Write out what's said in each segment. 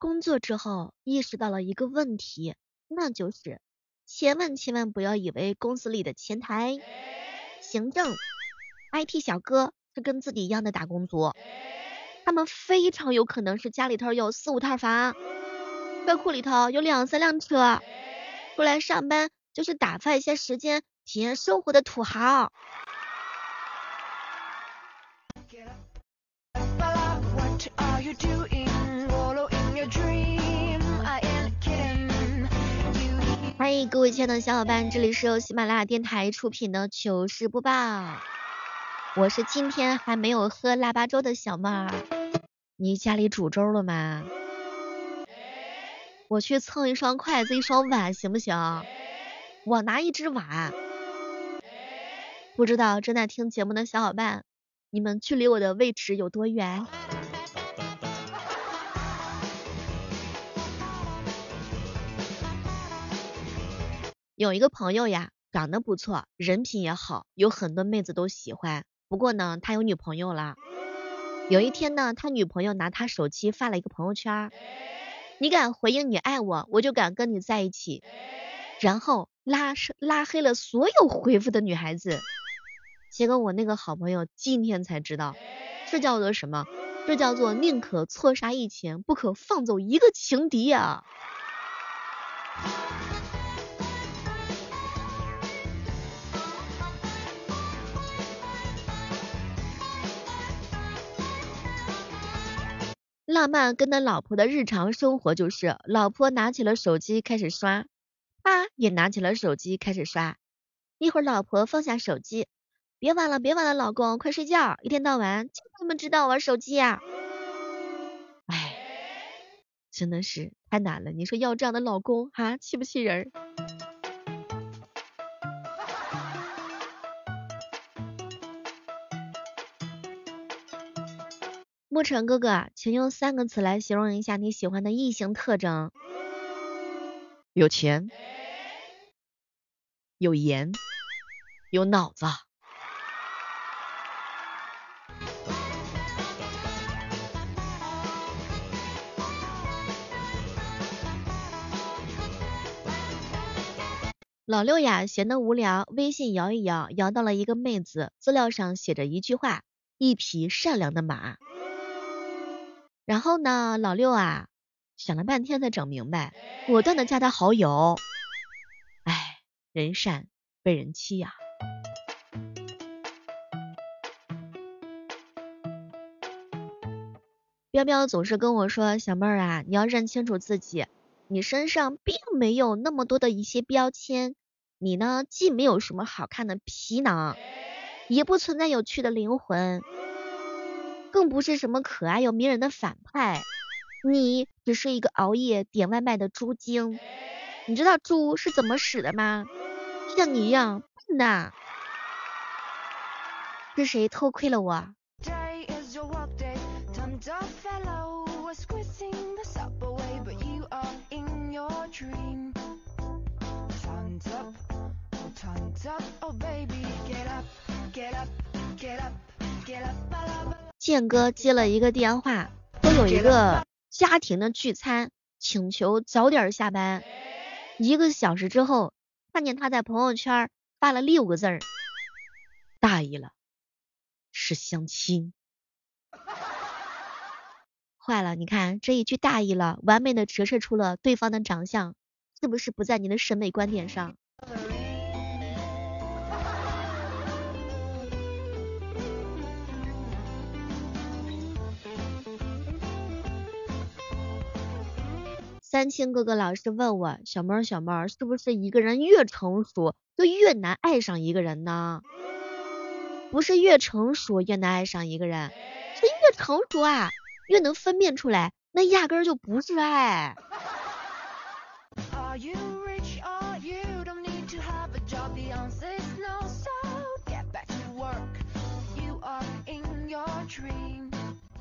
工作之后意识到了一个问题，那就是千万千万不要以为公司里的前台、行政、IT 小哥是跟自己一样的打工族，他们非常有可能是家里头有四五套房，车库里头有两三辆车，出来上班就是打发一些时间、体验生活的土豪。欢迎各位亲爱的小伙伴，这里是由喜马拉雅电台出品的糗事播报，我是今天还没有喝腊八粥的小妹儿。你家里煮粥了吗？我去蹭一双筷子，一双碗行不行？我拿一只碗。不知道正在听节目的小伙伴，你们距离我的位置有多远？有一个朋友呀，长得不错，人品也好，有很多妹子都喜欢。不过呢，他有女朋友了。有一天呢，他女朋友拿他手机发了一个朋友圈，你敢回应你爱我，我就敢跟你在一起。然后拉拉黑了所有回复的女孩子。结果我那个好朋友今天才知道，这叫做什么？这叫做宁可错杀一千，不可放走一个情敌啊。浪漫跟他老婆的日常生活就是，老婆拿起了手机开始刷，他也拿起了手机开始刷。一会儿老婆放下手机，别玩了，别玩了，老公快睡觉，一天到晚就这么知道玩手机呀。哎，真的是太难了，你说要这样的老公哈，气不气人？沐晨哥哥，请用三个词来形容一下你喜欢的异性特征。有钱，有颜，有脑子。老六呀，闲得无聊，微信摇一摇，摇到了一个妹子，资料上写着一句话：一匹善良的马。然后呢，老六啊，想了半天才整明白，果断的加他好友。哎，人善被人欺呀。彪彪总是跟我说，小妹儿啊，你要认清楚自己，你身上并没有那么多的一些标签，你呢，既没有什么好看的皮囊，也不存在有趣的灵魂。更不是什么可爱又迷人的反派，你只是一个熬夜点外卖的猪精。你知道猪是怎么死的吗？像你一样笨的。是谁偷窥了我？建哥接了一个电话，说有一个家庭的聚餐，请求早点下班。一个小时之后，看见他在朋友圈发了六个字儿，大意了，是相亲。坏了，你看这一句大意了，完美的折射出了对方的长相，是不是不在你的审美观点上？三清哥哥老是问我，小猫儿小猫儿，是不是一个人越成熟就越难爱上一个人呢？不是越成熟越难爱上一个人，是越成熟啊越能分辨出来，那压根儿就不是爱。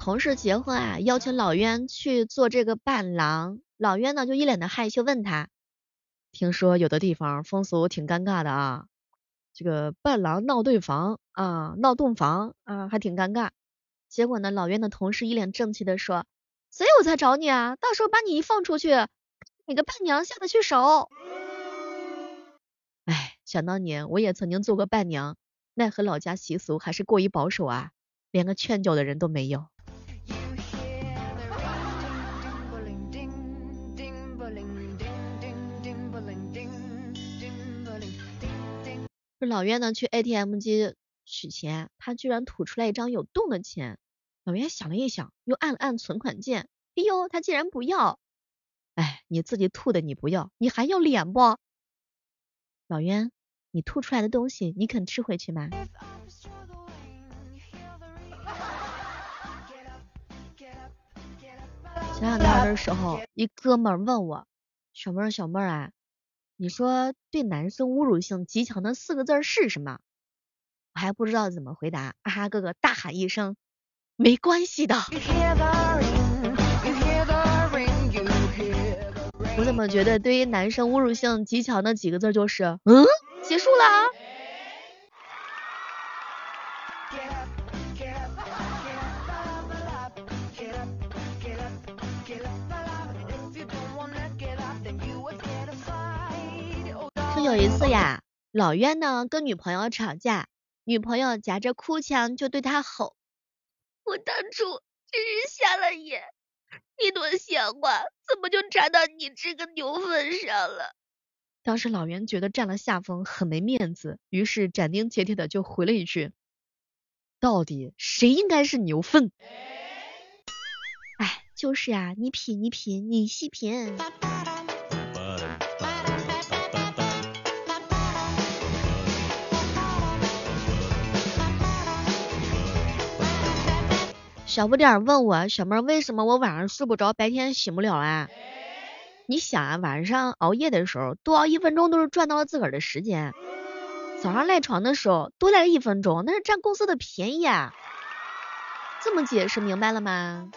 同事结婚啊，邀请老冤去做这个伴郎。老冤呢就一脸的害羞，问他，听说有的地方风俗挺尴尬的啊，这个伴郎闹对房啊，闹洞房啊，还挺尴尬。结果呢，老冤的同事一脸正气的说，所以我才找你啊，到时候把你一放出去，你个伴娘下得去手。哎，想当年我也曾经做过伴娘，奈何老家习俗还是过于保守啊，连个劝酒的人都没有。老岳呢去 ATM 机取钱，他居然吐出来一张有洞的钱。老岳想了一想，又按了按存款键，哎呦，他竟然不要！哎，你自己吐的你不要，你还要脸不？老渊，你吐出来的东西，你肯吃回去吗？前两天的时候，一哥们问我，小妹儿小妹儿啊，你说对男生侮辱性极强的四个字是什么？我还不知道怎么回答，啊哈哥哥大喊一声，没关系的。我怎么觉得对于男生侮辱性极强的几个字就是，嗯，结束了。有一次呀，老冤呢跟女朋友吵架，女朋友夹着哭腔就对他吼：“我当初真是瞎了眼。”一朵鲜花怎么就插到你这个牛粪上了？当时老袁觉得占了下风，很没面子，于是斩钉截铁的就回了一句：“到底谁应该是牛粪？”哎，就是呀，你品，你品，你细品。小不点儿问我小妹儿为什么我晚上睡不着，白天醒不了啊？你想啊，晚上熬夜的时候多熬一分钟都是赚到了自个儿的时间，早上赖床的时候多赖一分钟那是占公司的便宜啊。这么解释明白了吗？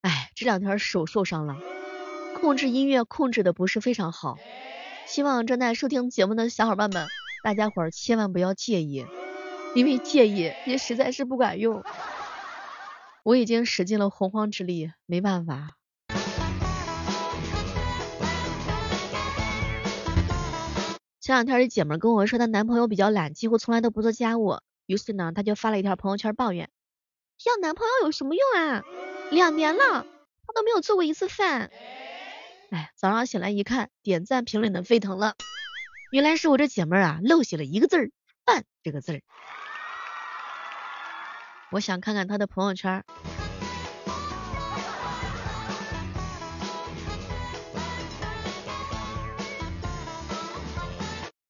哎，这两天手受伤了，控制音乐控制的不是非常好。希望正在收听节目的小伙伴们，大家伙儿千万不要介意，因为介意也实在是不管用。我已经使尽了洪荒之力，没办法。前两天一姐们跟我说，她男朋友比较懒，几乎从来都不做家务。于是呢，她就发了一条朋友圈抱怨：要男朋友有什么用啊？两年了，他都没有做过一次饭。哎，早上醒来一看，点赞评论的沸腾了。原来是我这姐妹儿啊漏写了一个字儿“饭”这个字儿。我想看看她的朋友圈。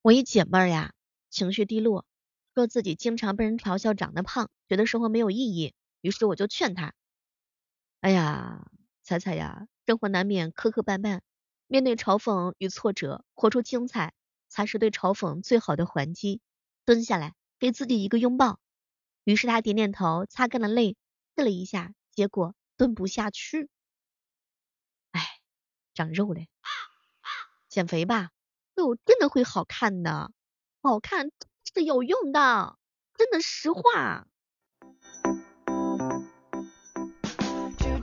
我一姐妹儿呀，情绪低落，说自己经常被人嘲笑长得胖，觉得生活没有意义。于是我就劝她：“哎呀，彩彩呀。”生活难免磕磕绊绊，面对嘲讽与挫折，活出精彩才是对嘲讽最好的还击。蹲下来，给自己一个拥抱。于是他点点头，擦干了泪，试了一下，结果蹲不下去。哎，长肉嘞，减肥吧，肉真的会好看的，好看是有用的，真的实话。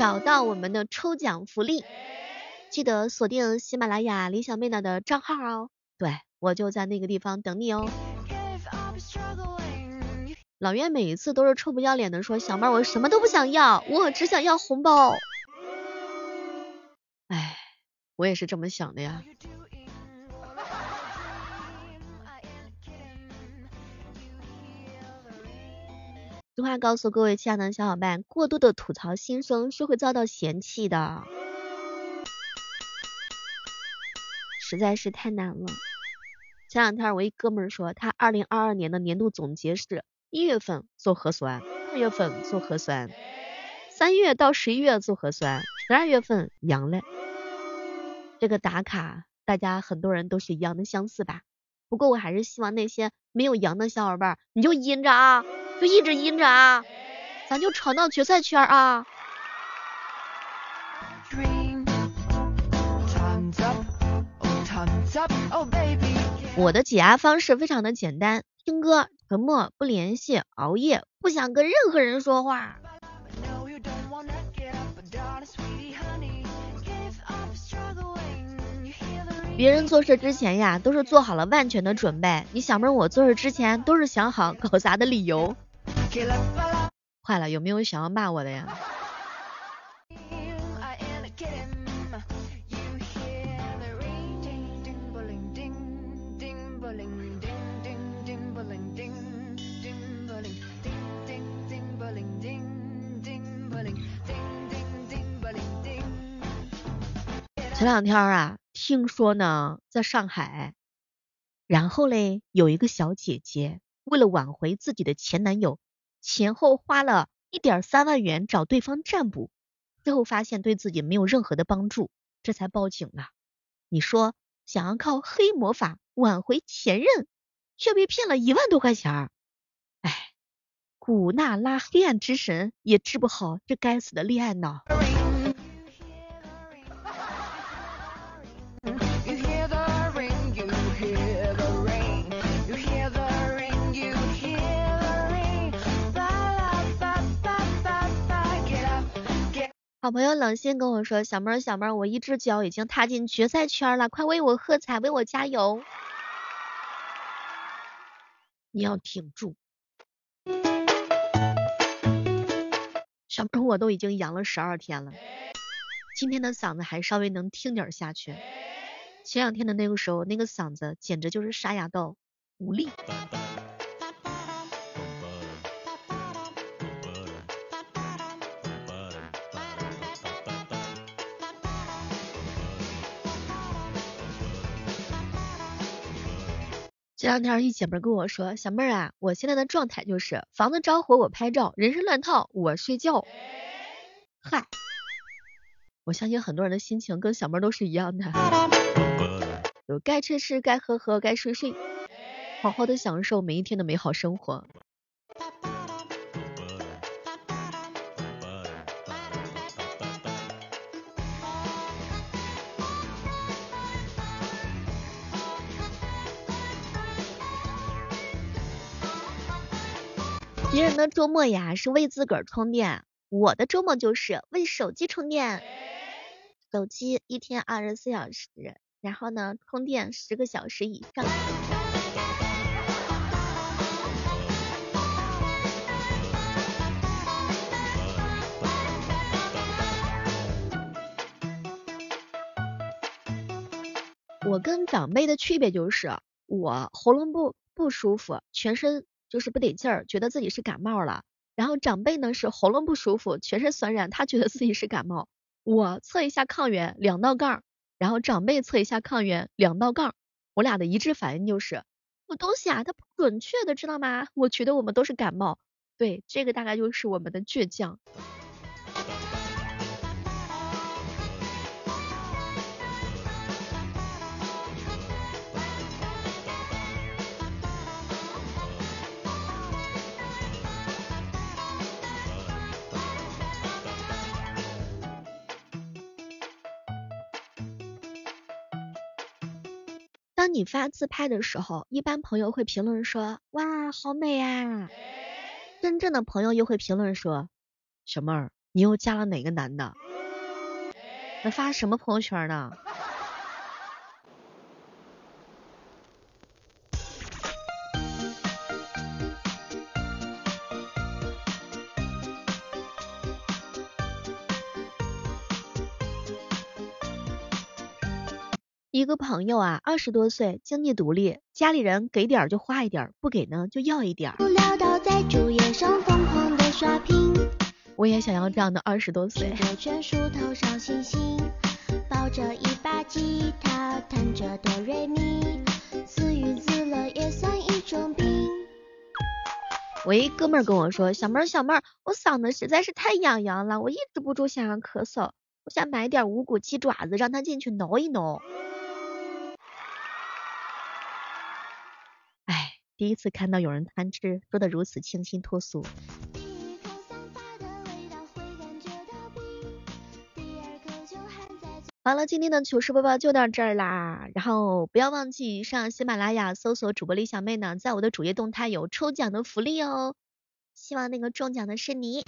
找到我们的抽奖福利，记得锁定喜马拉雅李小妹娜的账号哦。对我就在那个地方等你哦。老岳每一次都是臭不要脸的说，小妹我什么都不想要，我只想要红包。哎，我也是这么想的呀。实话告诉各位亲爱的小伙伴，过度的吐槽心声是会遭到嫌弃的，实在是太难了。前两天我一哥们说，他二零二二年的年度总结是一月份做核酸，二月份做核酸，三月到十一月做核酸，十二月份阳了。这个打卡，大家很多人都是一样的相似吧？不过我还是希望那些没有阳的小伙伴，你就阴着啊，就一直阴着啊，咱就闯到决赛圈啊！我的解压方式非常的简单，听歌、沉默、不联系、熬夜，不想跟任何人说话。别人做事之前呀，都是做好了万全的准备。你小妹我做事之前都是想好搞砸的理由。坏了，有没有想要骂我的呀？前两天啊，听说呢，在上海，然后嘞，有一个小姐姐为了挽回自己的前男友，前后花了一点三万元找对方占卜，最后发现对自己没有任何的帮助，这才报警了。你说，想要靠黑魔法挽回前任，却被骗了一万多块钱儿，哎，古娜拉黑暗之神也治不好这该死的恋爱脑。好朋友冷心跟我说：“小妹儿，小妹儿，我一只脚已经踏进决赛圈了，快为我喝彩，为我加油！你要挺住。”小妹儿，我都已经阳了十二天了，今天的嗓子还稍微能听点下去。前两天的那个时候，那个嗓子简直就是沙哑到无力。前两天一姐妹跟我说，小妹儿啊，我现在的状态就是房子着火我拍照，人生乱套我睡觉。嗨，我相信很多人的心情跟小妹儿都是一样的，有该吃吃，该喝喝，该睡睡，好好的享受每一天的美好生活。别人的周末呀是为自个儿充电，我的周末就是为手机充电。手机一天二十四小时，然后呢充电十个小时以上。我跟长辈的区别就是，我喉咙不不舒服，全身。就是不得劲儿，觉得自己是感冒了。然后长辈呢是喉咙不舒服，全身酸软，他觉得自己是感冒。我测一下抗原两道杠，然后长辈测一下抗原两道杠，我俩的一致反应就是，我东西啊它不准确的，知道吗？我觉得我们都是感冒。对，这个大概就是我们的倔强。当你发自拍的时候，一般朋友会评论说，哇，好美啊。真正的朋友又会评论说，小妹儿，你又加了哪个男的？那发什么朋友圈呢？一个朋友啊，二十多岁，经济独立，家里人给点就花一点，不给呢就要一点。我也想要这样的二十多岁。抱着一把吉他，弹着哆瑞咪自娱自乐也算一种病。我一哥们儿跟我说，小妹儿小妹儿，我嗓子实在是太痒痒了，我抑制不住想要咳嗽，我想买点无骨鸡爪子让他进去挠一挠。哎，第一次看到有人贪吃说的如此清新脱俗。好了，今天的糗事播报就到这儿啦。然后不要忘记上喜马拉雅搜索主播李小妹呢，在我的主页动态有抽奖的福利哦。希望那个中奖的是你。